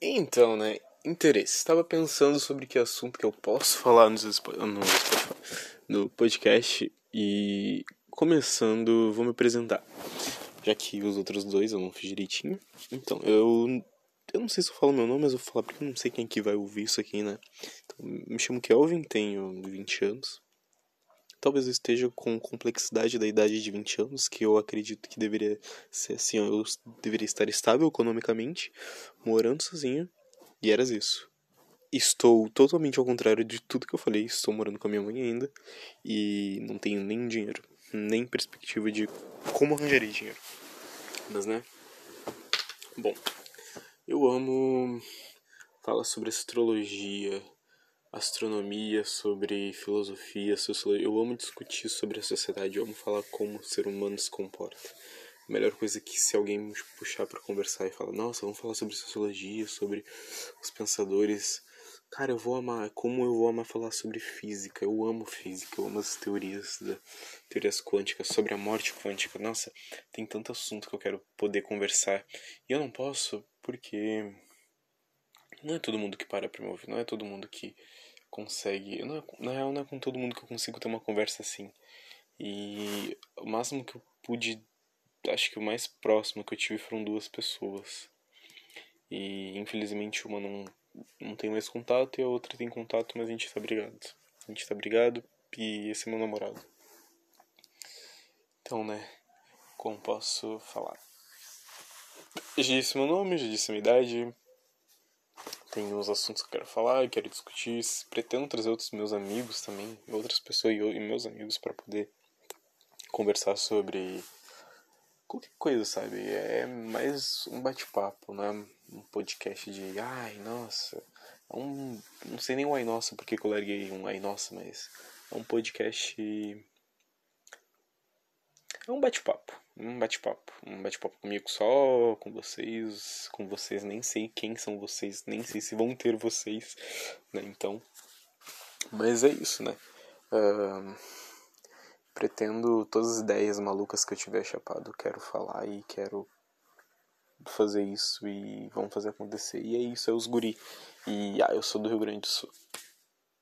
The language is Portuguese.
Então, né? Interesse. Estava pensando sobre que assunto que eu posso falar no, no, podcast e começando, vou me apresentar. Já que os outros dois eu não fiz direitinho. Então, eu eu não sei se eu falo meu nome, mas eu vou falar porque eu não sei quem que vai ouvir isso aqui, né? Então, me chamo Kelvin, tenho 20 anos. Talvez eu esteja com complexidade da idade de 20 anos, que eu acredito que deveria ser assim, eu deveria estar estável economicamente, morando sozinho, e eras isso. Estou totalmente ao contrário de tudo que eu falei, estou morando com a minha mãe ainda, e não tenho nem dinheiro, nem perspectiva de como arranjaria dinheiro. Mas, né? Bom, eu amo falar sobre astrologia, astronomia, sobre filosofia, sociologia. Eu amo discutir sobre a sociedade, eu amo falar como o ser humano se comporta. A melhor coisa é que se alguém me puxar para conversar e falar, nossa, vamos falar sobre sociologia, sobre os pensadores. Cara, eu vou amar, como eu vou amar falar sobre física. Eu amo física, eu amo as teorias da teorias quânticas, sobre a morte quântica. Nossa, tem tanto assunto que eu quero poder conversar. E eu não posso porque não é todo mundo que para pra me ouvir, não é todo mundo que consegue. Não é, na real, não é com todo mundo que eu consigo ter uma conversa assim. E o máximo que eu pude, acho que o mais próximo que eu tive foram duas pessoas. E infelizmente uma não, não tem mais contato e a outra tem contato, mas a gente tá brigado. A gente tá brigado e esse é meu namorado. Então, né, como posso falar? Já disse meu nome, já disse minha idade. Tem uns assuntos que eu quero falar, quero discutir. Pretendo trazer outros meus amigos também, outras pessoas e meus amigos para poder conversar sobre qualquer coisa, sabe? É mais um bate-papo, não é um podcast de ai, nossa. É um. Não sei nem o ai nossa porque eu larguei um ai nossa, mas é um podcast. É um bate-papo um bate-papo. Um bate-papo comigo só, com vocês, com vocês, nem sei quem são vocês, nem sei se vão ter vocês, né? Então. Mas é isso, né? Uh, pretendo todas as ideias malucas que eu tiver chapado, quero falar e quero fazer isso e vamos fazer acontecer. E é isso, é os guri. E ah, eu sou do Rio Grande do Sul.